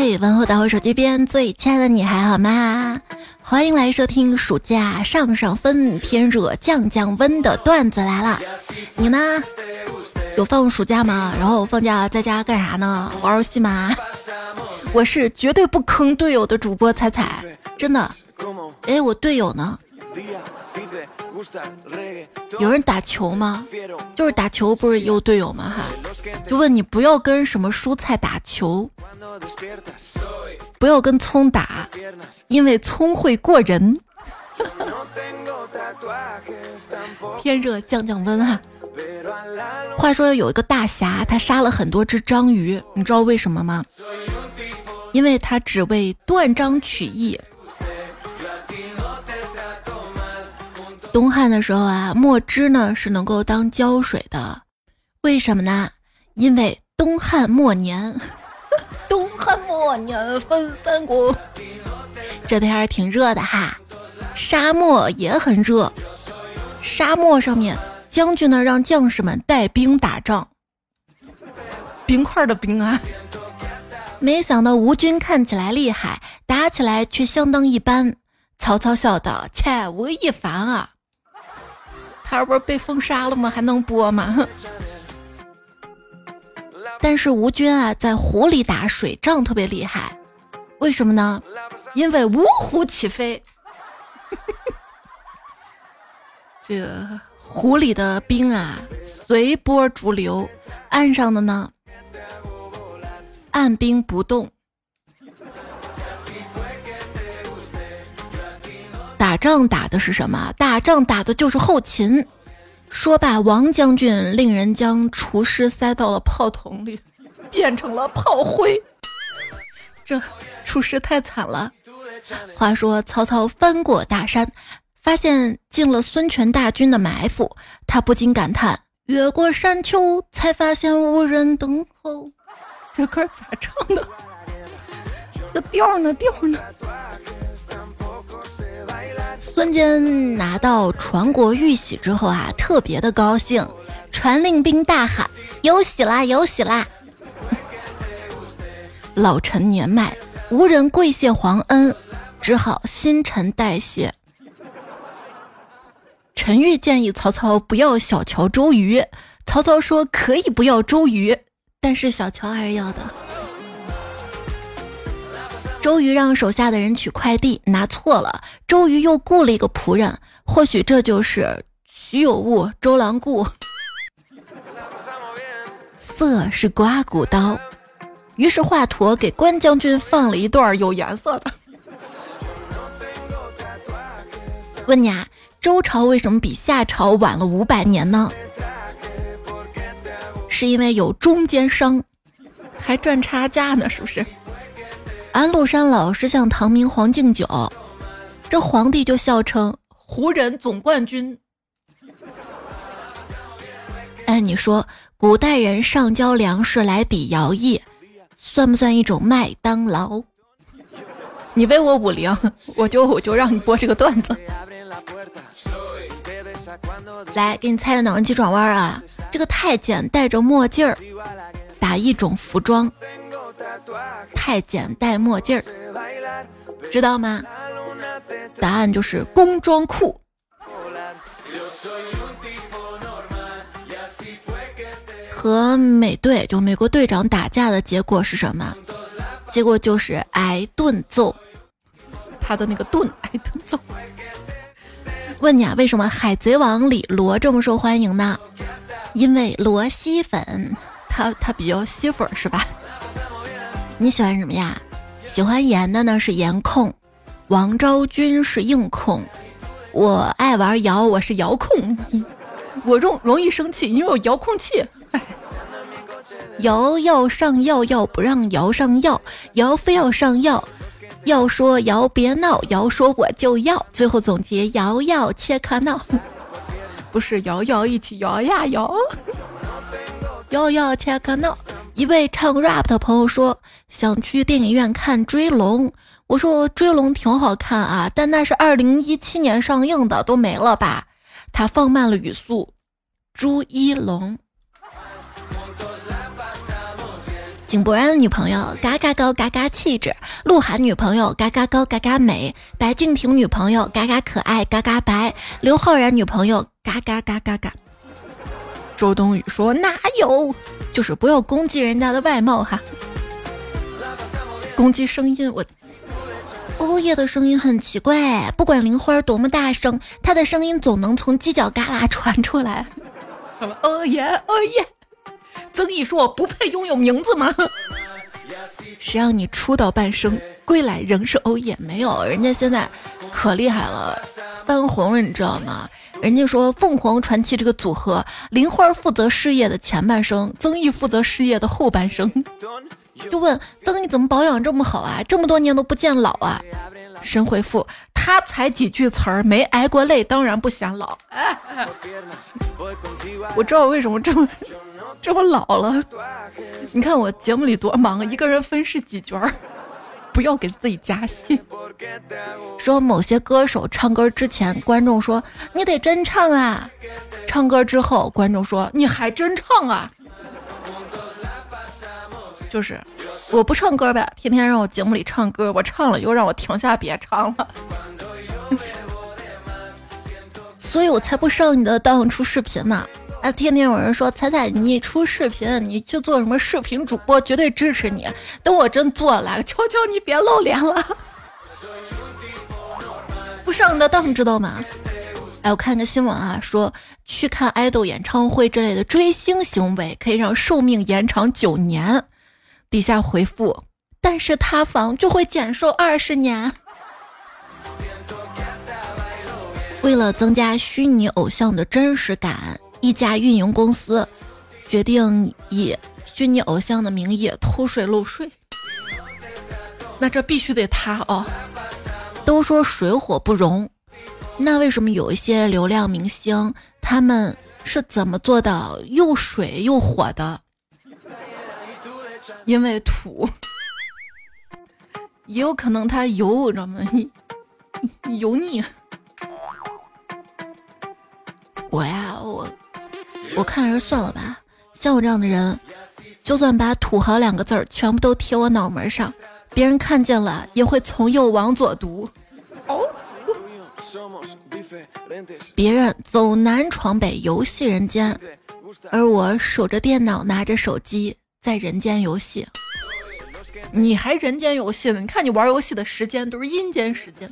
嘿，问候到我手机边最亲爱的你还好吗？欢迎来收听暑假上上分，天热降降温的段子来了。你呢？有放暑假吗？然后放假在家干啥呢？玩游戏吗？我是绝对不坑队友的主播彩彩，真的。哎，我队友呢？有人打球吗？就是打球不是有队友吗？哈，就问你不要跟什么蔬菜打球，不要跟葱打，因为葱会过人。天热降降温哈。话说有一个大侠，他杀了很多只章鱼，你知道为什么吗？因为他只为断章取义。东汉的时候啊，墨汁呢是能够当胶水的，为什么呢？因为东汉末年，汉末年分三国，这天儿挺热的哈，沙漠也很热，沙漠上面将军呢让将士们带兵打仗，冰块的冰啊，没想到吴军看起来厉害，打起来却相当一般。曹操笑道：“切，吴亦凡啊。”他不是被封杀了吗？还能播吗？但是吴军啊，在湖里打水仗特别厉害，为什么呢？因为五虎起飞。这个湖里的兵啊，随波逐流；岸上的呢，按兵不动。打仗打的是什么？打仗打的就是后勤。说罢，王将军令人将厨师塞到了炮筒里，变成了炮灰。这厨师太惨了。话说曹操翻过大山，发现进了孙权大军的埋伏，他不禁感叹：越过山丘，才发现无人等候。这歌咋唱的？这调呢？调呢？孙坚拿到传国玉玺之后啊，特别的高兴，传令兵大喊：“有喜啦，有喜啦！” 老臣年迈，无人跪谢皇恩，只好新陈代谢。陈玉建议曹操不要小瞧周瑜，曹操说可以不要周瑜，但是小乔还是要的。周瑜让手下的人取快递，拿错了。周瑜又雇了一个仆人，或许这就是徐有物，周郎顾。色是刮骨刀，于是华佗给关将军放了一段有颜色的。问你啊，周朝为什么比夏朝晚了五百年呢？是因为有中间商，还赚差价呢，是不是？安禄山老是向唐明皇敬酒，这皇帝就笑称胡人总冠军。哎，你说古代人上交粮食来抵徭役，算不算一种麦当劳？你为我五零，我就我就让你播这个段子。来，给你猜个脑筋急转弯啊！这个太监戴着墨镜儿，打一种服装。太监戴墨镜儿，知道吗？答案就是工装裤。和美队就美国队长打架的结果是什么？结果就是挨顿揍。他的那个盾挨顿揍。问你啊，为什么《海贼王》里罗这么受欢迎呢？因为罗吸粉，他他比较吸粉是吧？你喜欢什么呀？喜欢颜的呢是颜控，王昭君是硬控，我爱玩摇，我是遥控，我容容易生气，因为我遥控器。摇要上药，药不让摇上药，摇非要上药，要说摇别闹，摇说我就要，最后总结摇要切克闹，不是摇摇一起摇呀摇，摇摇切克闹。一位唱 rap 的朋友说想去电影院看《追龙》，我说《追龙》挺好看啊，但那是二零一七年上映的，都没了吧？他放慢了语速，朱一龙。井柏然女朋友嘎嘎高嘎嘎气质，鹿晗女朋友嘎嘎高嘎嘎美，白敬亭女朋友嘎嘎可爱嘎嘎白，刘昊然女朋友嘎嘎嘎嘎嘎。周冬雨说哪有，就是不要攻击人家的外貌哈，攻击声音我。欧耶的声音很奇怪，不管玲花多么大声，她的声音总能从犄角旮旯传出来。欧耶，欧耶！曾毅说：“我不配拥有名字吗？” 谁让你出道半生，归来仍是欧耶？没有，人家现在可厉害了，翻红了，你知道吗？人家说凤凰传奇这个组合，林花负责事业的前半生，曾毅负责事业的后半生。就问曾毅怎么保养这么好啊？这么多年都不见老啊？神回复他才几句词儿，没挨过累，当然不显老。我知道为什么这么这么老了。你看我节目里多忙，一个人分饰几角儿，不要给自己加戏。说某些歌手唱歌之前，观众说你得真唱啊；唱歌之后，观众说你还真唱啊。就是，我不唱歌呗，天天让我节目里唱歌，我唱了又让我停下别唱了，所以我才不上你的当出视频呢。啊，啊天天有人说彩彩你出视频，你去做什么视频主播，绝对支持你。等我真做了，求求你别露脸了，不上你的当，知道吗？哎，我看个新闻啊，说去看爱豆演唱会之类的追星行为可以让寿命延长九年。底下回复，但是塌房就会减寿二十年。为了增加虚拟偶像的真实感，一家运营公司决定以虚拟偶像的名义偷税漏税。那这必须得塌哦！都说水火不容，那为什么有一些流量明星他们是怎么做到又水又火的？因为土，也有可能他油，知道吗？油腻。我呀，我我看还是算了吧。像我这样的人，就算把“土豪”两个字儿全部都贴我脑门上，别人看见了也会从右往左读。别人走南闯北，游戏人间，而我守着电脑，拿着手机。在人间游戏，你还人间游戏呢？你看你玩游戏的时间都是阴间时间。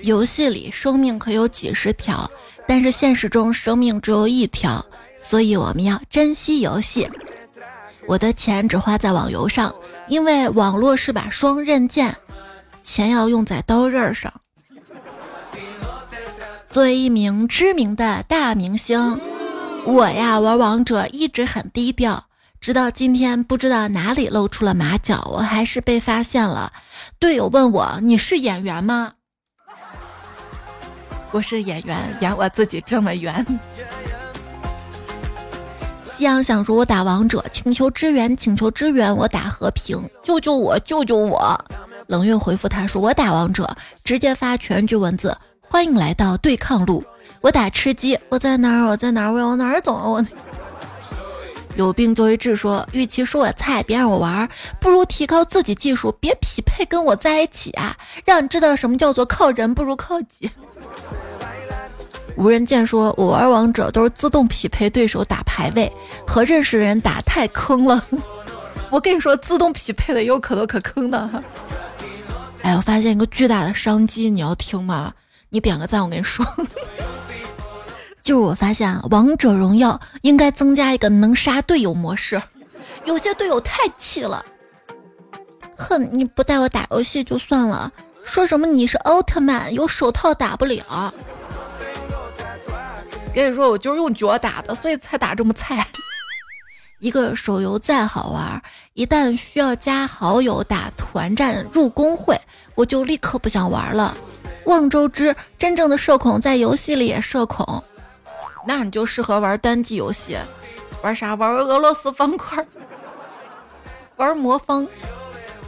游戏里生命可有几十条，但是现实中生命只有一条，所以我们要珍惜游戏。我的钱只花在网游上，因为网络是把双刃剑，钱要用在刀刃上。作为一名知名的大明星。我呀，玩王者一直很低调，直到今天不知道哪里露出了马脚，我还是被发现了。队友问我：“你是演员吗？”我是演员，演我自己这么圆。夕阳想说：“我打王者，请求支援，请求支援。”我打和平，救救我，救救我。冷月回复他说：“我打王者，直接发全局文字，欢迎来到对抗路。”我打吃鸡，我在哪儿？我在哪儿？我要往哪儿走？我有病就医治说，与其说我菜，别让我玩，不如提高自己技术，别匹配跟我在一起啊！让你知道什么叫做靠人不如靠己。无人见说，我玩王者都是自动匹配对手打排位，和认识的人打太坑了。我跟你说，自动匹配的有可多可坑的。哎，我发现一个巨大的商机，你要听吗？你点个赞，我跟你说。就是我发现啊，王者荣耀应该增加一个能杀队友模式，有些队友太气了。哼，你不带我打游戏就算了，说什么你是奥特曼，有手套打不了。跟你说，我就是用脚打的，所以才打这么菜。一个手游再好玩，一旦需要加好友打团战入公会，我就立刻不想玩了。望周知，真正的社恐在游戏里也社恐。那你就适合玩单机游戏，玩啥？玩俄罗斯方块，玩魔方。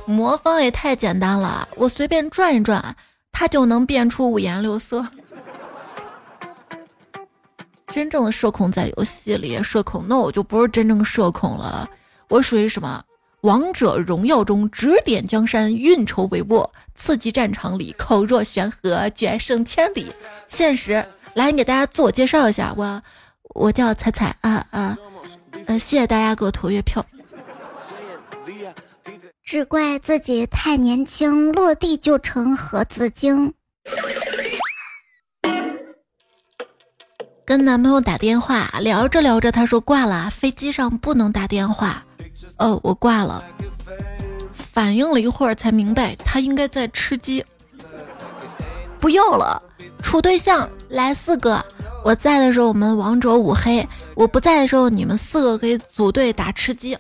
魔方也太简单了，我随便转一转，它就能变出五颜六色。真正的社恐在游戏里社恐，那我就不是真正社恐了，我属于什么？王者荣耀中指点江山，运筹帷幄；刺激战场里口若悬河，决胜千里。现实，来，你给大家自我介绍一下，我我叫彩彩啊啊，呃，谢谢大家给我投月票。只怪自己太年轻，落地就成盒子精。跟男朋友打电话，聊着聊着，他说挂了，飞机上不能打电话。哦，我挂了。反应了一会儿才明白，他应该在吃鸡。不要了，处对象来四个。我在的时候我们王者五黑，我不在的时候你们四个可以组队打吃鸡。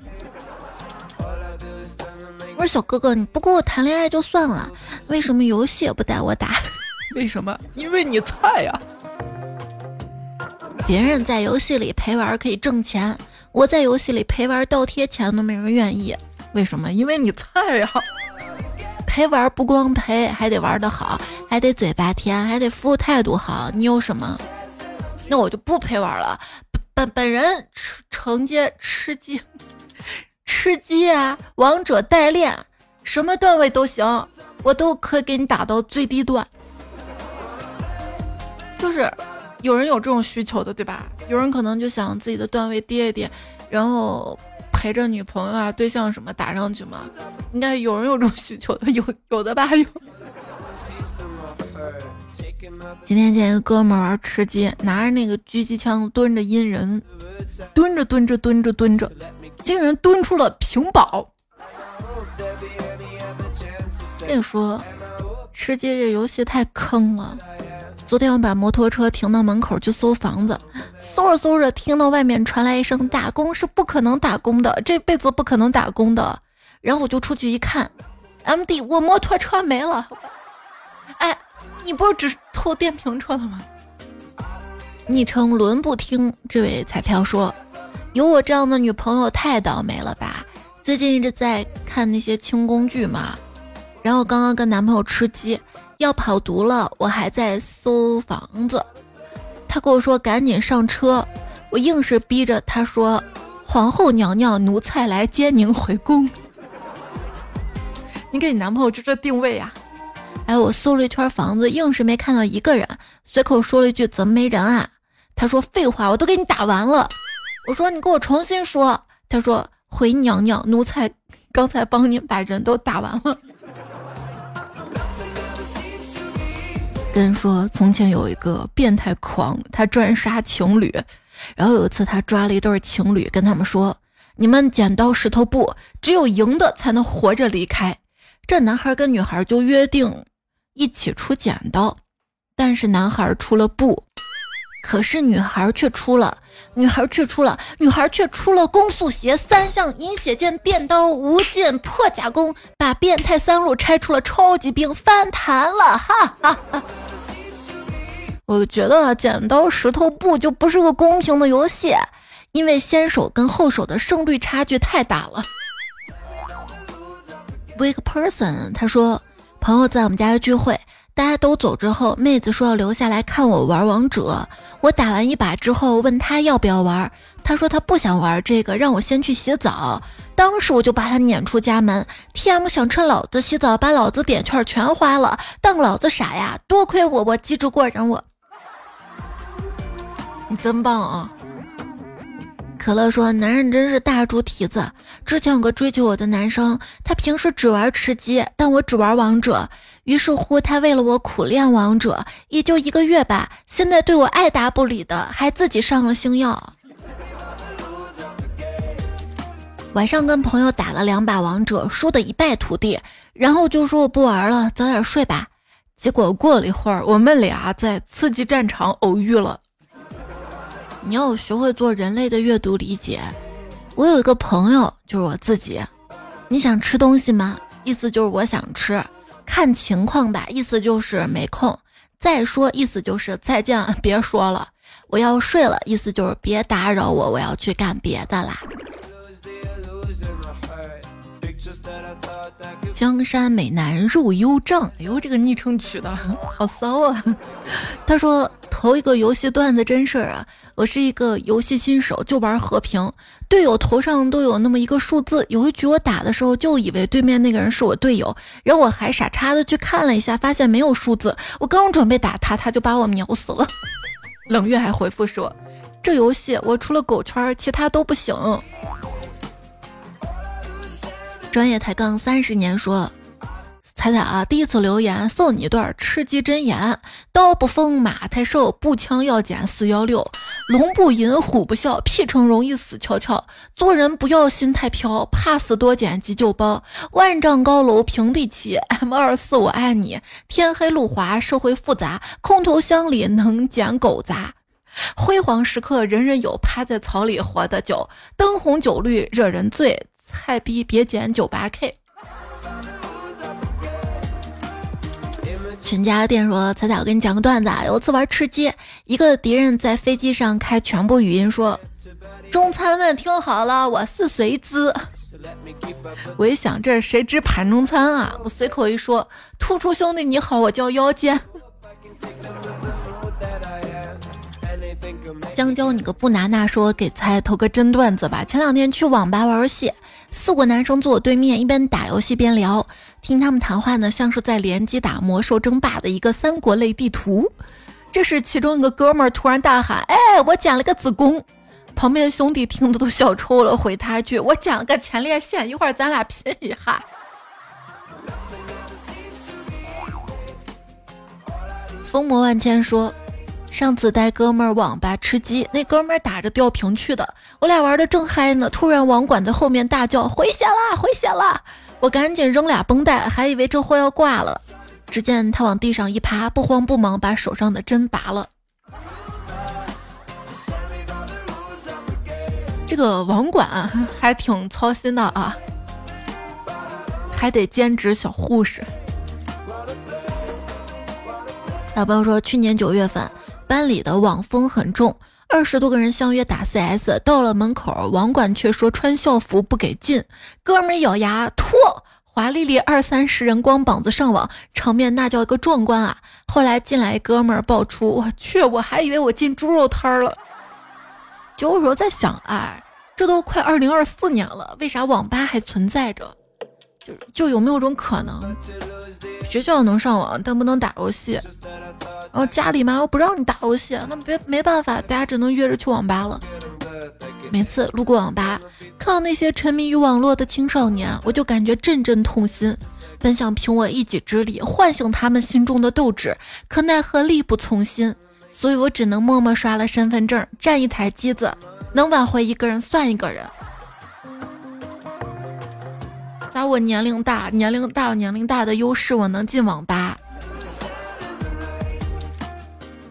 我说小哥哥，你不跟我谈恋爱就算了，为什么游戏也不带我打？为什么？因为你菜呀。别人在游戏里陪玩可以挣钱，我在游戏里陪玩倒贴钱都没人愿意。为什么？因为你菜呀。陪玩不光陪，还得玩得好，还得嘴巴甜，还得服务态度好。你有什么？那我就不陪玩了。本本人承接吃鸡。吃鸡啊，王者代练，什么段位都行，我都可以给你打到最低段。就是有人有这种需求的，对吧？有人可能就想自己的段位跌一跌，然后陪着女朋友啊、对象什么打上去嘛。应该有人有这种需求的，有有的吧？有。今天见一个哥们玩吃鸡，拿着那个狙击枪蹲着阴人，蹲着蹲着蹲着蹲着。竟然蹲出了屏保！跟你说，吃鸡这游戏太坑了。昨天我把摩托车停到门口去搜房子，搜着搜着，听到外面传来一声“打工是不可能打工的，这辈子不可能打工的”。然后我就出去一看，M D，我摩托车没了。哎，你不是只偷电瓶车的吗？昵称轮不听这位彩票说。有我这样的女朋友太倒霉了吧？最近一直在看那些轻宫剧嘛，然后刚刚跟男朋友吃鸡，要跑毒了，我还在搜房子，他跟我说赶紧上车，我硬是逼着他说皇后娘娘奴才来接您回宫。你给你男朋友就这定位呀？哎，我搜了一圈房子，硬是没看到一个人，随口说了一句怎么没人啊？他说废话，我都给你打完了。我说你给我重新说。他说回娘娘，奴才刚才帮您把人都打完了。跟说从前有一个变态狂，他专杀情侣。然后有一次他抓了一对情侣，跟他们说：“你们剪刀石头布，只有赢的才能活着离开。”这男孩跟女孩就约定一起出剪刀，但是男孩出了布。可是女孩却出了，女孩却出了，女孩却出了攻速鞋三项银血剑电刀无尽破甲弓，把变态三路拆出了超级兵翻盘了，哈哈哈！我觉得剪刀石头布就不是个公平的游戏，因为先手跟后手的胜率差距太大了。Weak person，他说朋友在我们家聚会。大家都走之后，妹子说要留下来看我玩王者。我打完一把之后，问她要不要玩，她说她不想玩这个，让我先去洗澡。当时我就把她撵出家门。T.M 想趁老子洗澡把老子点券全花了，当老子傻呀？多亏我我机智过人，我你真棒啊！可乐说：“男人真是大猪蹄子。之前有个追求我的男生，他平时只玩吃鸡，但我只玩王者。于是乎，他为了我苦练王者，也就一个月吧。现在对我爱答不理的，还自己上了星耀。晚上跟朋友打了两把王者，输得一败涂地，然后就说我不玩了，早点睡吧。结果过了一会儿，我们俩在刺激战场偶遇了。”你要学会做人类的阅读理解。我有一个朋友，就是我自己。你想吃东西吗？意思就是我想吃。看情况吧，意思就是没空。再说，意思就是再见，别说了。我要睡了，意思就是别打扰我，我要去干别的啦。江山美男入幽帐，哎呦，这个昵称取的 好骚啊！他说。投一个游戏段子真事儿啊！我是一个游戏新手，就玩和平，队友头上都有那么一个数字。有一局我打的时候，就以为对面那个人是我队友，然后我还傻叉的去看了一下，发现没有数字。我刚准备打他，他就把我秒死了。冷月还回复说：“这游戏我除了狗圈，其他都不行。”专业抬杠三十年说。彩彩啊，第一次留言送你一段吃鸡真言：刀不锋，马太瘦，步枪要减四幺六，龙不吟，虎不啸，屁虫容易死翘翘。做人不要心太飘，怕死多捡急救包。万丈高楼平地起，M 二四我爱你。天黑路滑，社会复杂，空投箱里能捡狗杂。辉煌时刻人人有，趴在草里活得久。灯红酒绿惹人醉，菜逼别捡九八 K。全家店说：“彩彩，我给你讲个段子。啊。有次玩吃鸡，一个敌人在飞机上开全部语音说：‘中餐们听好了，我是随之。’我一想，这谁知盘中餐啊？我随口一说：‘突出兄弟你好，我叫腰间。’香蕉，你个不拿那，说给菜投个真段子吧。前两天去网吧玩游戏。”四个男生坐我对面，一边打游戏边聊，听他们谈话呢，像是在联机打魔兽争霸的一个三国类地图。这时，其中一个哥们儿突然大喊：“哎，我捡了个子宫！”旁边的兄弟听得都笑抽了，回他一句：“我捡了个前列腺，一会儿咱俩拼一下。”风魔万千说。上次带哥们儿网吧吃鸡，那哥们儿打着吊瓶去的，我俩玩的正嗨呢，突然网管在后面大叫：“回血啦，回血啦！”我赶紧扔俩绷带，还以为这货要挂了。只见他往地上一趴，不慌不忙把手上的针拔了。这个网管还挺操心的啊，还得兼职小护士。小朋友说，去年九月份。班里的网风很重，二十多个人相约打 CS，到了门口，网管却说穿校服不给进。哥们咬牙脱，华丽丽二三十人光膀子上网，场面那叫一个壮观啊！后来进来哥们儿爆出，我去，我还以为我进猪肉摊了。就我说在想，哎，这都快二零二四年了，为啥网吧还存在着？就就有没有种可能，学校能上网，但不能打游戏？然后家里嘛又不让你打游戏，那别没办法，大家只能约着去网吧了。每次路过网吧，看到那些沉迷于网络的青少年，我就感觉阵阵痛心。本想凭我一己之力唤醒他们心中的斗志，可奈何力不从心，所以我只能默默刷了身份证，占一台机子，能挽回一个人算一个人。我年龄大，年龄大有年龄大的优势，我能进网吧。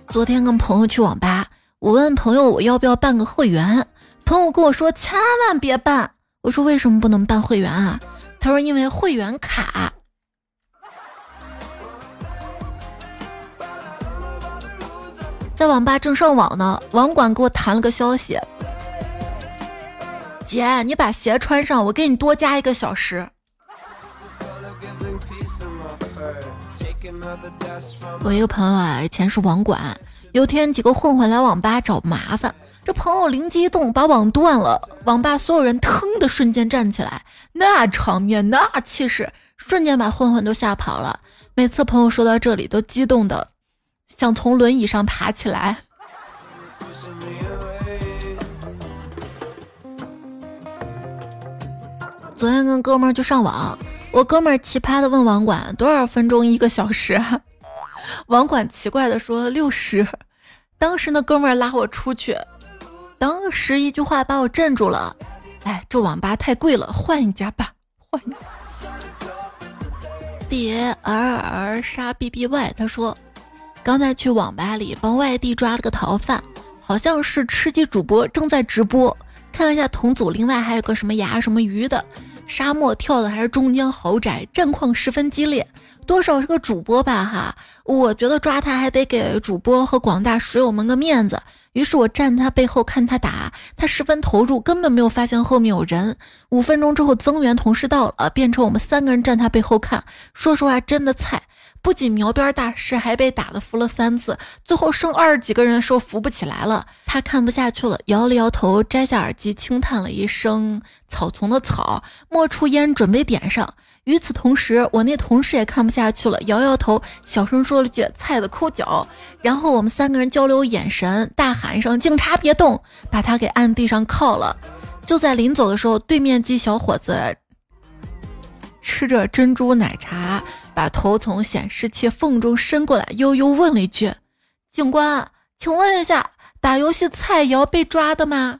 昨天跟朋友去网吧，我问朋友我要不要办个会员，朋友跟我说千万别办。我说为什么不能办会员啊？他说因为会员卡。在网吧正上网呢，网管给我弹了个消息：姐，你把鞋穿上，我给你多加一个小时。我一个朋友啊，以前是网管。有天几个混混来网吧找麻烦，这朋友灵机一动，把网断了。网吧所有人腾的瞬间站起来，那场面，那气势，瞬间把混混都吓跑了。每次朋友说到这里，都激动的想从轮椅上爬起来。昨天跟哥们儿去上网。我哥们儿奇葩的问网管多少分钟一个小时，网管奇怪的说六十。当时那哥们儿拉我出去，当时一句话把我镇住了。哎，这网吧太贵了，换一家吧，换。D R R 杀 B B Y，他说刚才去网吧里帮外地抓了个逃犯，好像是吃鸡主播正在直播，看了一下同组，另外还有个什么牙什么鱼的。沙漠跳的还是中间豪宅，战况十分激烈，多少是个主播吧哈。我觉得抓他还得给主播和广大水友们个面子，于是我站他背后看他打，他十分投入，根本没有发现后面有人。五分钟之后，增援同事到了，变成我们三个人站他背后看。说实话，真的菜，不仅描边大师，还被打的服了三次，最后剩二十几个人的时候扶不起来了。他看不下去了，摇了摇头，摘下耳机，轻叹了一声：“草丛的草。”摸出烟，准备点上。与此同时，我那同事也看不下去了，摇摇头，小声说了句：“菜的抠脚。”然后我们三个人交流眼神，大喊一声：“警察别动！”把他给按地上铐了。就在临走的时候，对面机小伙子吃着珍珠奶茶，把头从显示器缝中伸过来，悠悠问了一句：“警官，请问一下，打游戏菜也要被抓的吗？”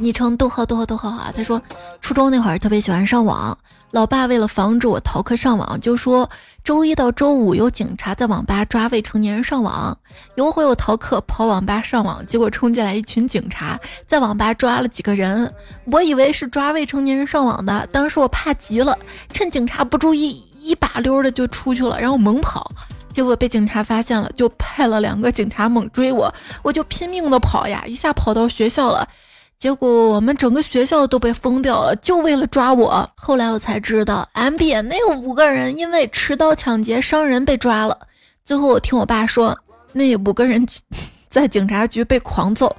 昵称逗号逗号逗号啊！他说，初中那会儿特别喜欢上网，老爸为了防止我逃课上网，就说周一到周五有警察在网吧抓未成年人上网。有回我逃课跑网吧上网，结果冲进来一群警察，在网吧抓了几个人，我以为是抓未成年人上网的，当时我怕极了，趁警察不注意，一把溜的就出去了，然后猛跑，结果被警察发现了，就派了两个警察猛追我，我就拼命的跑呀，一下跑到学校了。结果我们整个学校都被封掉了，就为了抓我。后来我才知道，M B 那五个人因为持刀抢劫伤人被抓了。最后我听我爸说，那五个人在警察局被狂揍，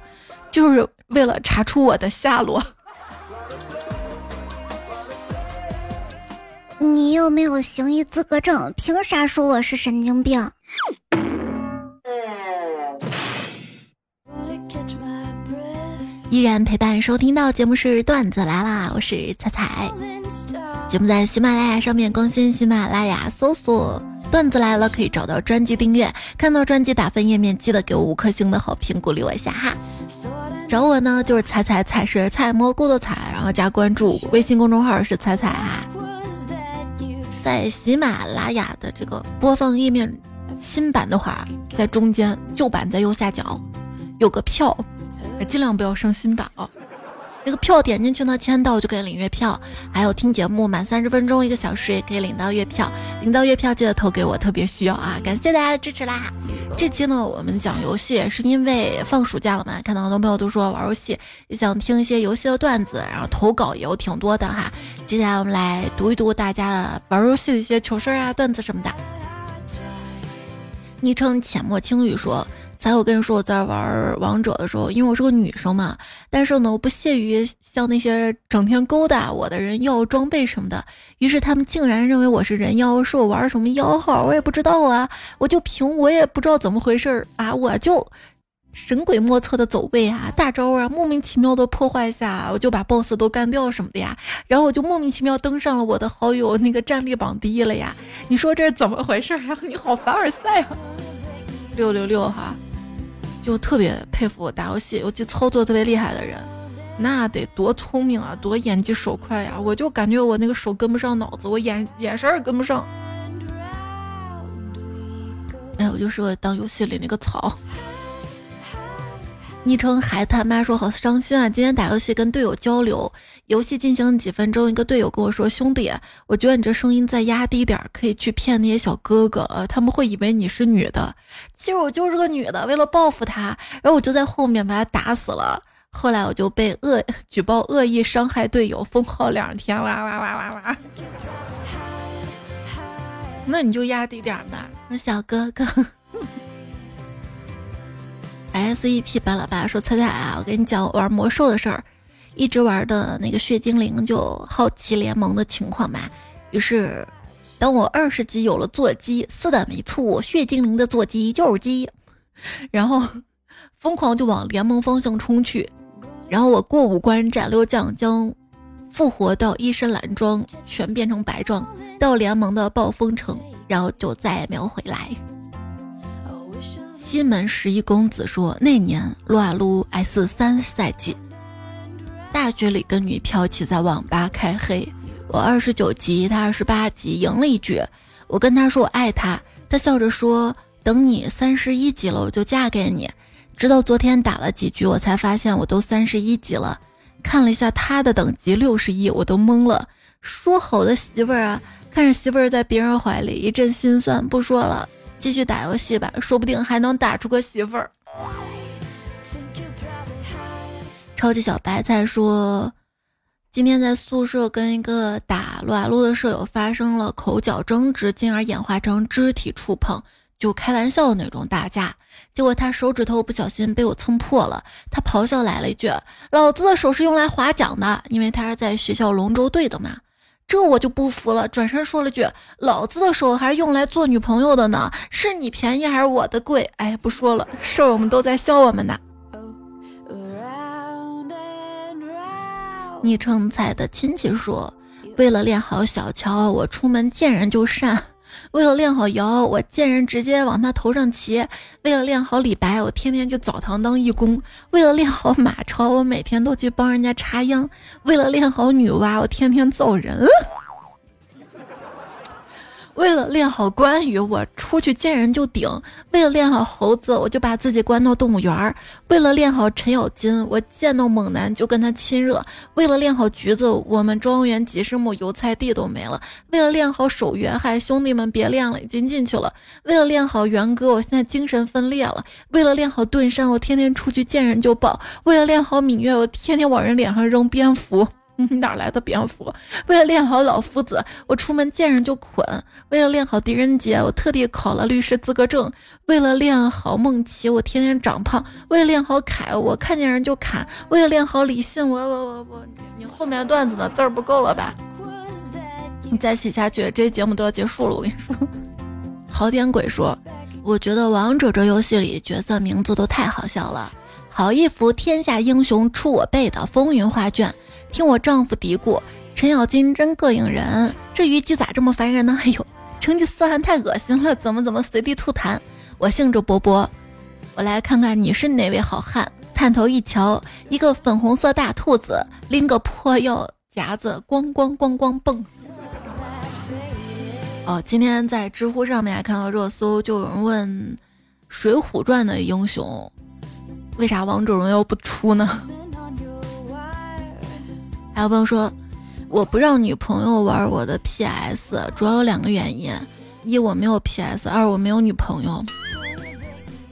就是为了查出我的下落。你又没有行医资格证，凭啥说我是神经病？依然陪伴收听到节目是段子来啦，我是彩彩。节目在喜马拉雅上面更新，喜马拉雅搜索“段子来了”可以找到专辑订阅，看到专辑打分页面记得给我五颗星的好评鼓励我一下哈。找我呢就是彩彩彩是菜蘑菇的彩，然后加关注，微信公众号是彩彩哈。在喜马拉雅的这个播放页面，新版的话在中间，旧版在右下角，有个票。尽量不要升新版啊！那个票点进去呢，签到就可以领月票，还有听节目满三十分钟一个小时也可以领到月票。领到月票记得投给我，特别需要啊！感谢大家的支持啦！这期呢，我们讲游戏，是因为放暑假了嘛，看到很多朋友都说玩游戏，也想听一些游戏的段子，然后投稿也有挺多的哈。接下来我们来读一读大家的玩游戏的一些糗事啊、段子什么的。昵称浅墨青雨说。才我跟你说，我在玩王者的时候，因为我是个女生嘛，但是呢，我不屑于向那些整天勾搭我的人要装备什么的，于是他们竟然认为我是人妖，说我玩什么妖号，我也不知道啊，我就凭我也不知道怎么回事啊，我就神鬼莫测的走位啊，大招啊，莫名其妙的破坏下，我就把 boss 都干掉什么的呀，然后我就莫名其妙登上了我的好友那个战力榜第一了呀，你说这是怎么回事啊？你好凡尔赛啊！六六六哈。就特别佩服我打游戏，尤其操作特别厉害的人，那得多聪明啊，多眼疾手快呀！我就感觉我那个手跟不上脑子，我眼眼神也跟不上。哎，我就适合当游戏里那个草。昵称还他妈说好伤心啊！今天打游戏跟队友交流，游戏进行几分钟，一个队友跟我说：“兄弟，我觉得你这声音再压低点，可以去骗那些小哥哥了，他们会以为你是女的。”其实我就是个女的，为了报复他，然后我就在后面把他打死了。后来我就被恶举报恶意伤害队友，封号两天，哇哇哇哇哇！那你就压低点吧，那小哥哥。S E P 白老爸说：“彩彩啊，我跟你讲玩魔兽的事儿，一直玩的那个血精灵就好奇联盟的情况嘛。于是，当我二十级有了坐骑，是的，没错，血精灵的坐骑就是鸡，然后疯狂就往联盟方向冲去。然后我过五关斩六将，将复活到一身蓝装全变成白装，到联盟的暴风城，然后就再也没有回来。”西门十一公子说：“那年撸啊撸 S 三赛季，大学里跟女票起在网吧开黑，我二十九级，他二十八级，赢了一局。我跟他说我爱他，他笑着说等你三十一级了我就嫁给你。直到昨天打了几局，我才发现我都三十一级了。看了一下他的等级六十一，我都懵了。说好的媳妇儿啊，看着媳妇儿在别人怀里，一阵心酸，不说了。”继续打游戏吧，说不定还能打出个媳妇儿。超级小白菜说，今天在宿舍跟一个打撸啊撸的舍友发生了口角争执，进而演化成肢体触碰，就开玩笑的那种打架。结果他手指头不小心被我蹭破了，他咆哮来了一句：“老子的手是用来划桨的，因为他是在学校龙舟队的嘛。”这我就不服了，转身说了句：“老子的手还是用来做女朋友的呢，是你便宜还是我的贵？”哎，不说了，舍友们都在笑我们呢。昵称彩的亲戚说：“为了练好小乔，我出门见人就扇；为了练好瑶，我见人直接往他头上骑；为了练好李白，我天天去澡堂当义工；为了练好马超，我每天都去帮人家插秧；为了练好女娲，我天天揍人。”为了练好关羽，我出去见人就顶；为了练好猴子，我就把自己关到动物园儿；为了练好程咬金，我见到猛男就跟他亲热；为了练好橘子，我们庄园几十亩油菜地都没了；为了练好守约，嗨，兄弟们别练了，已经进去了；为了练好元歌，我现在精神分裂了；为了练好盾山，我天天出去见人就爆；为了练好芈月，我天天往人脸上扔蝙蝠。你 哪来的蝙蝠？为了练好老夫子，我出门见人就捆；为了练好狄仁杰，我特地考了律师资格证；为了练好梦琪，我天天长胖；为了练好凯，我看见人就砍；为了练好李信，我我我我，你后面段子的字儿不够了吧？你再写下去，这节目都要结束了。我跟你说，好点鬼说，我觉得王者这游戏里角色名字都太好笑了。好一幅天下英雄出我辈的风云画卷。听我丈夫嘀咕，程咬金真膈应人，这虞姬咋这么烦人呢？哎呦，成吉思汗太恶心了，怎么怎么随地吐痰？我兴致勃勃，我来看看你是哪位好汉。探头一瞧，一个粉红色大兔子拎个破药夹子，咣咣咣咣蹦。哦，今天在知乎上面看到热搜，就有人问《水浒传》的英雄，为啥王者荣耀不出呢？还有朋友说，我不让女朋友玩我的 PS，主要有两个原因：一我没有 PS，二我没有女朋友。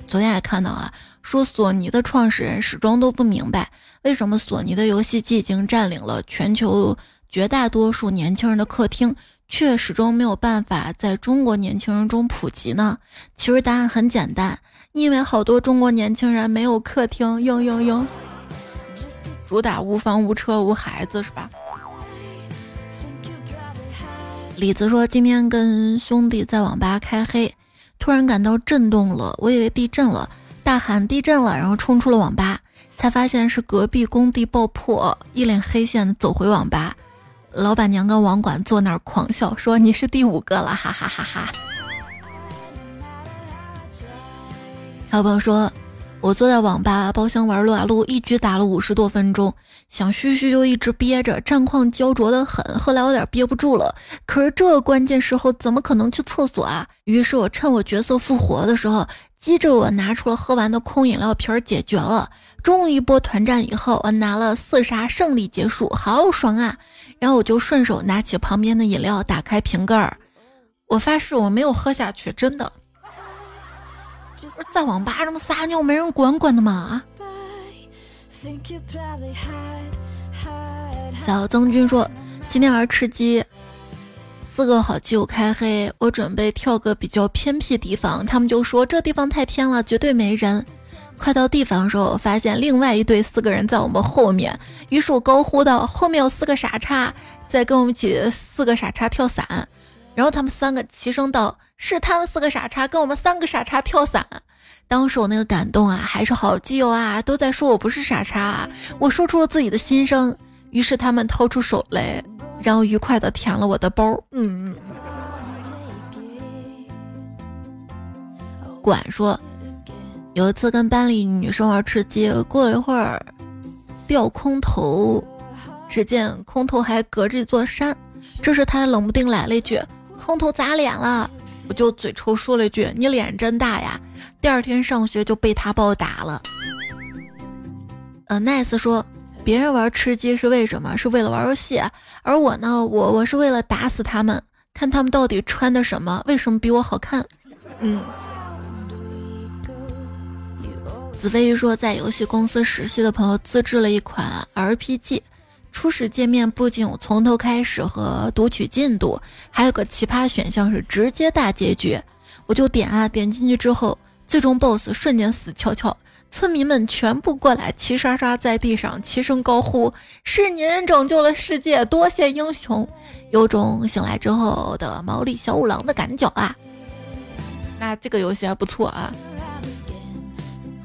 昨天还看到啊，说索尼的创始人始终都不明白，为什么索尼的游戏机已经占领了全球绝大多数年轻人的客厅，却始终没有办法在中国年轻人中普及呢？其实答案很简单，因为好多中国年轻人没有客厅。嘤嘤嘤。主打无房无车无孩子是吧？李子说今天跟兄弟在网吧开黑，突然感到震动了，我以为地震了，大喊地震了，然后冲出了网吧，才发现是隔壁工地爆破，一脸黑线走回网吧，老板娘跟网管坐那儿狂笑，说你是第五个了，哈哈哈哈。还有朋友说。我坐在网吧包厢玩撸啊撸，一局打了五十多分钟，想嘘嘘就一直憋着，战况焦灼的很。后来有点憋不住了，可是这关键时候怎么可能去厕所啊？于是我趁我角色复活的时候，激着我拿出了喝完的空饮料瓶解决了。终于一波团战以后，我拿了四杀胜利结束，好爽啊！然后我就顺手拿起旁边的饮料，打开瓶盖儿，我发誓我没有喝下去，真的。不是在网吧这么撒尿没人管管的吗？小曾君说：“今天玩吃鸡，四个好基友开黑，我准备跳个比较偏僻地方，他们就说这地方太偏了，绝对没人。快到地方的时候，我发现另外一队四个人在我们后面，于是我高呼道：后面有四个傻叉在跟我们一起，四个傻叉跳伞。”然后他们三个齐声道：“是他们四个傻叉跟我们三个傻叉跳伞。”当时我那个感动啊，还是好基友啊，都在说我不是傻叉。我说出了自己的心声，于是他们掏出手来，然后愉快的舔了我的包。嗯。管说，有一次跟班里女生玩吃鸡，过了一会儿掉空投，只见空投还隔着一座山，这时他冷不丁来了一句。空投砸脸了，我就嘴臭说了一句：“你脸真大呀！”第二天上学就被他暴打了。呃，nice 说，别人玩吃鸡是为什么？是为了玩游戏，而我呢，我我是为了打死他们，看他们到底穿的什么，为什么比我好看。嗯。子飞鱼说，在游戏公司实习的朋友自制了一款 RPG，初始界面不仅有从头开始和读取进度，还有个奇葩选项是直接大结局。我就点啊，点进去之后，最终 BOSS 瞬间死翘翘，村民们全部过来齐刷刷在地上齐声高呼：“是您拯救了世界，多谢英雄！”有种醒来之后的毛利小五郎的感觉啊！那这个游戏还不错啊。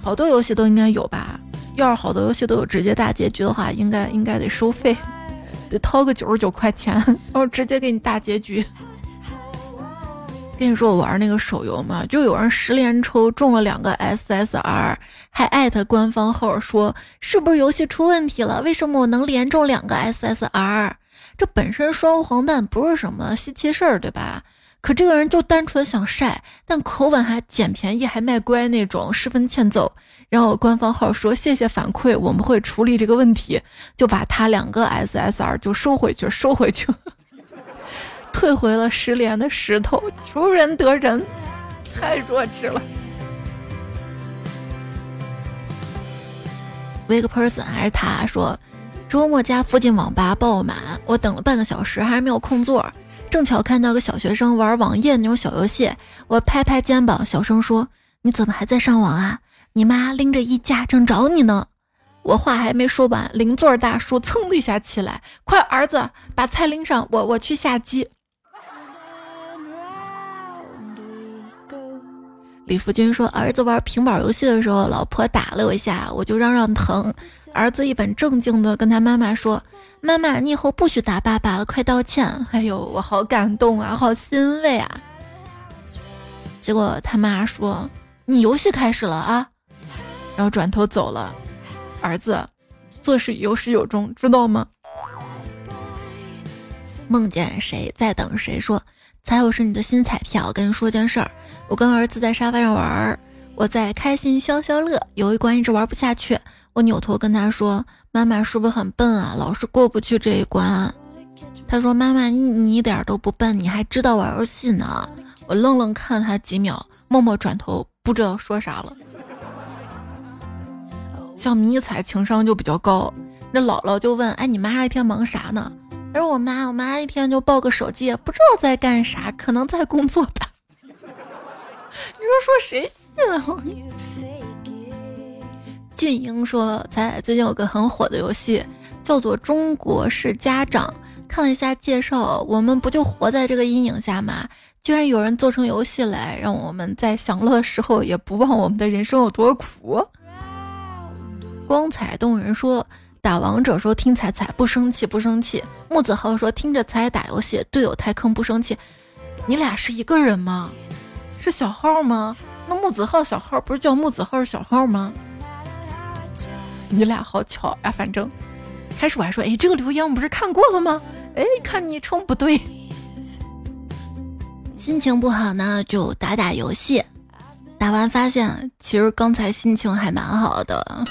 好多游戏都应该有吧？要是好多游戏都有直接大结局的话，应该应该得收费，得掏个九十九块钱，然后直接给你大结局。跟你说，我玩那个手游嘛，就有人十连抽中了两个 SSR，还艾特官方号说是不是游戏出问题了？为什么我能连中两个 SSR？这本身双黄蛋不是什么稀奇事儿，对吧？可这个人就单纯想晒，但口吻还捡便宜还卖乖那种，十分欠揍。然后官方号说谢谢反馈，我们会处理这个问题，就把他两个 SSR 就收回去，收回去了，退回了十连的石头。求人得人，太弱智了。Wake person 还是他说，周末家附近网吧爆满，我等了半个小时还是没有空座。正巧看到个小学生玩网页那种小游戏，我拍拍肩膀，小声说：“你怎么还在上网啊？你妈拎着衣架正找你呢。”我话还没说完，邻座大叔噌的一下起来：“快，儿子把菜拎上，我我去下机。”李福军说：“儿子玩平板游戏的时候，老婆打了我一下，我就嚷嚷疼。儿子一本正经的跟他妈妈说：‘妈妈，你以后不许打爸爸了，快道歉。’哎呦，我好感动啊，好欣慰啊。结果他妈说：‘你游戏开始了啊。’然后转头走了。儿子，做事有始有终，知道吗？梦见谁在等谁？说。”猜我是你的新彩票，跟你说件事儿。我跟儿子在沙发上玩，我在开心消消乐，有一关一直玩不下去。我扭头跟他说：“妈妈是不是很笨啊？老是过不去这一关。”他说：“妈妈，你你一点都不笨，你还知道玩游戏呢。”我愣愣看了他几秒，默默转头，不知道说啥了。像迷彩情商就比较高，那姥姥就问：“哎，你妈一天忙啥呢？”而我妈，我妈一天就抱个手机，也不知道在干啥，可能在工作吧。你说说谁信啊？俊英说：“彩彩最近有个很火的游戏，叫做《中国式家长》。看了一下介绍，我们不就活在这个阴影下吗？居然有人做成游戏来，让我们在享乐的时候也不忘我们的人生有多苦。”光彩动人说。打王者说听彩彩不生气不生气，木子浩说听着彩彩打游戏队友太坑不生气，你俩是一个人吗？是小号吗？那木子浩小号不是叫木子浩小号吗？你俩好巧呀！反正开始我还说，哎，这个留言我不是看过了吗？哎，看昵称不对，心情不好呢就打打游戏，打完发现其实刚才心情还蛮好的。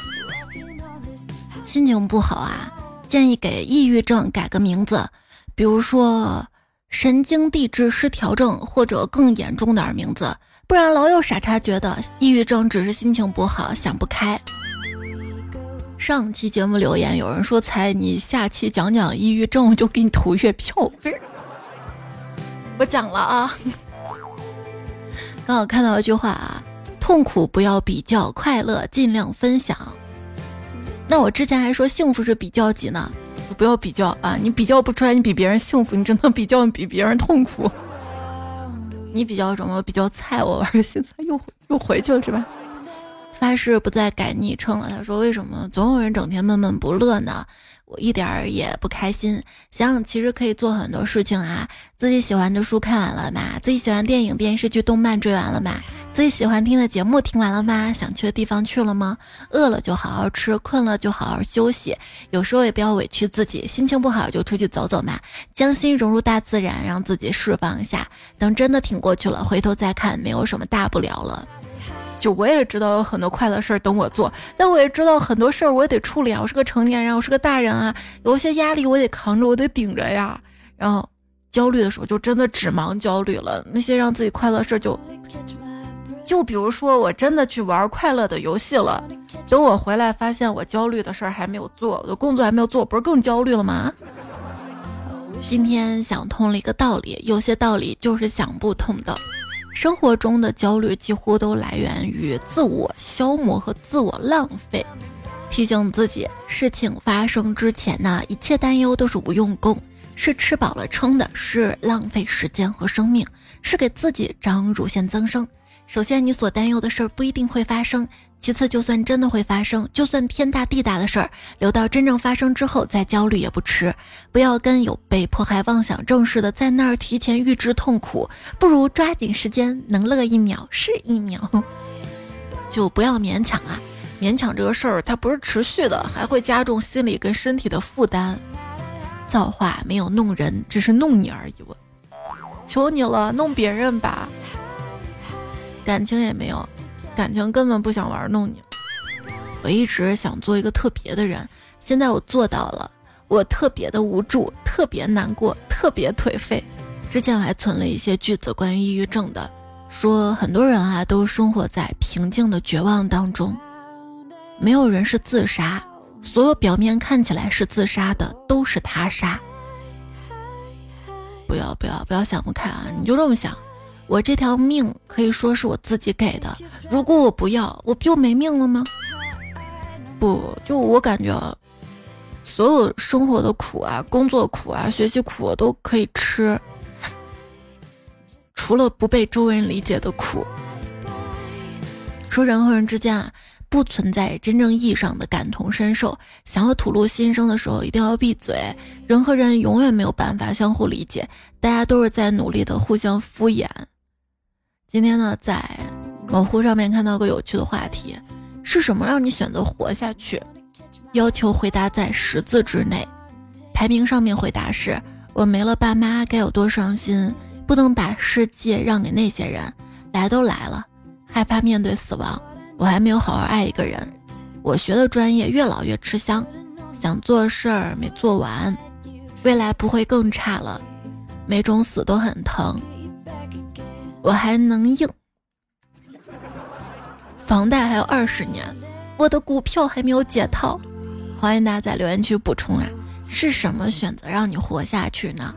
心情不好啊，建议给抑郁症改个名字，比如说神经递质失调症，或者更严重点名字，不然老有傻叉觉得抑郁症只是心情不好，想不开。上期节目留言有人说，猜你下期讲讲抑郁症，就给你投月票。我讲了啊，刚好看到一句话啊，痛苦不要比较，快乐尽量分享。那我之前还说幸福是比较级呢，不要比较啊！你比较不出来，你比别人幸福，你只能比较比别人痛苦。你比较什么？比较菜，我玩游戏，他又又回去了是吧？发誓不再改昵称了。他说为什么总有人整天闷闷不乐呢？我一点儿也不开心，想想其实可以做很多事情啊。自己喜欢的书看完了吗？自己喜欢电影、电视剧、动漫追完了吗？自己喜欢听的节目听完了吗？想去的地方去了吗？饿了就好好吃，困了就好好休息。有时候也不要委屈自己，心情不好就出去走走嘛，将心融入大自然，让自己释放一下。等真的挺过去了，回头再看，没有什么大不了了。就我也知道有很多快乐事儿等我做，但我也知道很多事儿我也得处理啊。我是个成年人，我是个大人啊，有些压力我得扛着，我得顶着呀。然后焦虑的时候就真的只忙焦虑了，那些让自己快乐事儿就就比如说，我真的去玩快乐的游戏了，等我回来发现我焦虑的事儿还没有做，我的工作还没有做，不是更焦虑了吗？今天想通了一个道理，有些道理就是想不通的。生活中的焦虑几乎都来源于自我消磨和自我浪费。提醒自己，事情发生之前呢，一切担忧都是无用功，是吃饱了撑的，是浪费时间和生命，是给自己长乳腺增生。首先，你所担忧的事儿不一定会发生；其次，就算真的会发生，就算天大地大的事儿，留到真正发生之后再焦虑也不迟。不要跟有被迫害妄想症似的，在那儿提前预知痛苦，不如抓紧时间，能乐一秒是一秒。就不要勉强啊！勉强这个事儿，它不是持续的，还会加重心理跟身体的负担。造化没有弄人，只是弄你而已。我求你了，弄别人吧。感情也没有，感情根本不想玩弄你。我一直想做一个特别的人，现在我做到了。我特别的无助，特别难过，特别颓废。之前我还存了一些句子关于抑郁症的，说很多人啊都生活在平静的绝望当中，没有人是自杀，所有表面看起来是自杀的都是他杀。不要不要不要想不开啊！你就这么想。我这条命可以说是我自己给的，如果我不要，我不就没命了吗？不，就我感觉，所有生活的苦啊、工作苦啊、学习苦我都可以吃，除了不被周围人理解的苦。说人和人之间啊，不存在真正意义上的感同身受。想要吐露心声的时候，一定要闭嘴。人和人永远没有办法相互理解，大家都是在努力的互相敷衍。今天呢，在某乎上面看到个有趣的话题，是什么让你选择活下去？要求回答在十字之内。排名上面回答是：我没了爸妈该有多伤心，不能把世界让给那些人。来都来了，害怕面对死亡。我还没有好好爱一个人。我学的专业越老越吃香，想做事儿没做完，未来不会更差了。每种死都很疼。我还能硬，房贷还有二十年，我的股票还没有解套。欢迎大家在留言区补充啊，是什么选择让你活下去呢？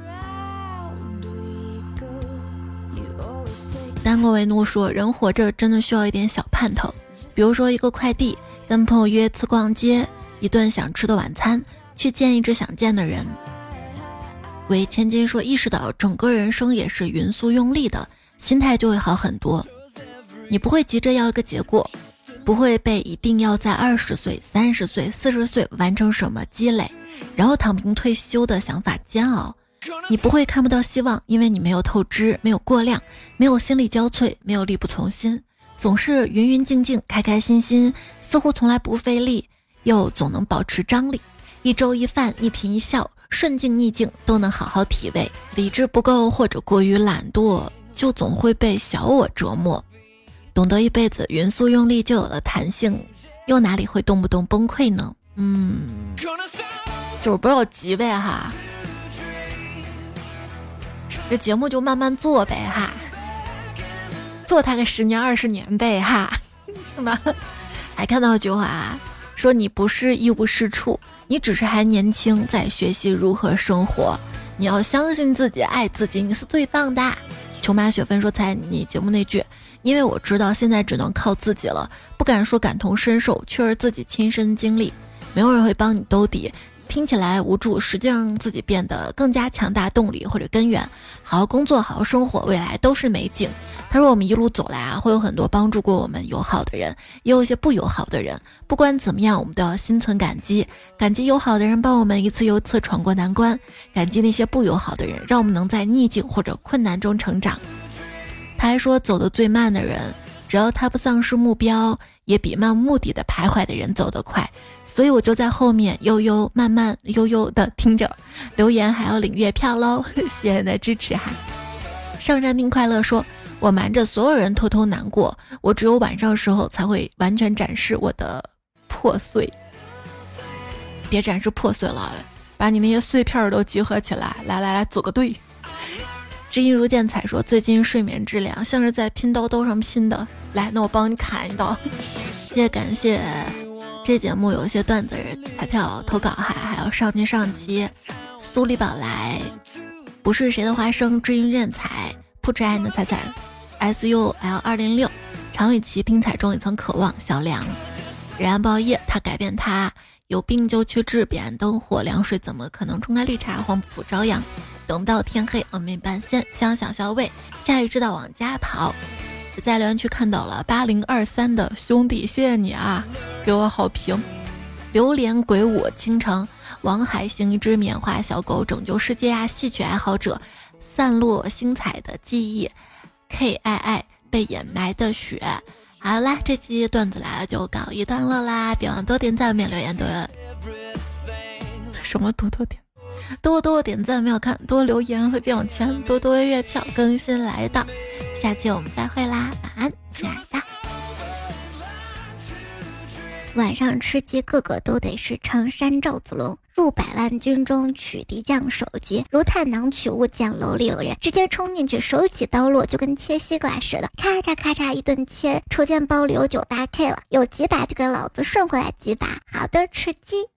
丹过为怒说，人活着真的需要一点小盼头，比如说一个快递，跟朋友约次逛街，一顿想吃的晚餐，去见一直想见的人。为千金说，意识到整个人生也是匀速用力的。心态就会好很多，你不会急着要一个结果，不会被一定要在二十岁、三十岁、四十岁完成什么积累，然后躺平退休的想法煎熬。你不会看不到希望，因为你没有透支，没有过量，没有心力交瘁，没有力不从心，总是云云静静、开开心心，似乎从来不费力，又总能保持张力。一粥一饭，一颦一笑，顺境逆境都能好好体味。理智不够或者过于懒惰。就总会被小我折磨，懂得一辈子匀速用力就有了弹性，又哪里会动不动崩溃呢？嗯，就是不要急呗哈，这节目就慢慢做呗哈，做它个十年二十年呗哈，是吗？还看到一句话啊说你不是一无是处，你只是还年轻，在学习如何生活。你要相信自己，爱自己，你是最棒的。琼马雪芬说：“猜你节目那句，因为我知道现在只能靠自己了，不敢说感同身受，却是自己亲身经历，没有人会帮你兜底。听起来无助，实际上自己变得更加强大，动力或者根源。好好工作，好好生活，未来都是美景。”他说：“我们一路走来啊，会有很多帮助过我们友好的人，也有一些不友好的人。不管怎么样，我们都要心存感激，感激友好的人帮我们一次又一次闯过难关，感激那些不友好的人，让我们能在逆境或者困难中成长。”他还说：“走得最慢的人，只要他不丧失目标，也比漫无目的的徘徊的人走得快。”所以我就在后面悠悠慢慢悠悠的听着，留言还要领月票喽，谢谢你的支持哈。上山听快乐说。我瞒着所有人偷偷难过，我只有晚上时候才会完全展示我的破碎。别展示破碎了，把你那些碎片都集合起来，来来来，组个队。知音如见彩说，最近睡眠质量像是在拼刀刀上拼的，来，那我帮你砍一刀。谢谢感谢，这节目有一些段子人彩票投稿哈，还有上期上期苏力宝来，不是谁的花生，知音认彩，不知爱的彩彩，S U L 二零六，常与其听彩中一层渴望，小梁，然报业，他改变他，有病就去治，彼岸灯火，凉水怎么可能冲开绿茶？黄浦朝阳，等到天黑，峨眉半仙，香想小味，下雨知道往家跑。在留言区看到了八零二三的兄弟，谢谢你啊，给我好评。榴莲鬼舞倾城，王海行一只棉花小狗拯救世界啊！戏曲爱好者散落星彩的记忆，K I I 被掩埋的雪。好啦，这期段子来了就告一段落啦，别忘多点赞、免留言、多什么多多点。多多点赞，没有看，多留言会变有钱，多多月票更新来的，下期我们再会啦，晚安，亲爱的。晚上吃鸡个个都得是常山赵子龙，入百万军中取敌将首级，如探囊取物，见楼里有人，直接冲进去，手起刀落，就跟切西瓜似的，咔嚓咔嚓一顿切。抽签包里有九八 K 了，有几把就给老子顺回来几把。好的，吃鸡。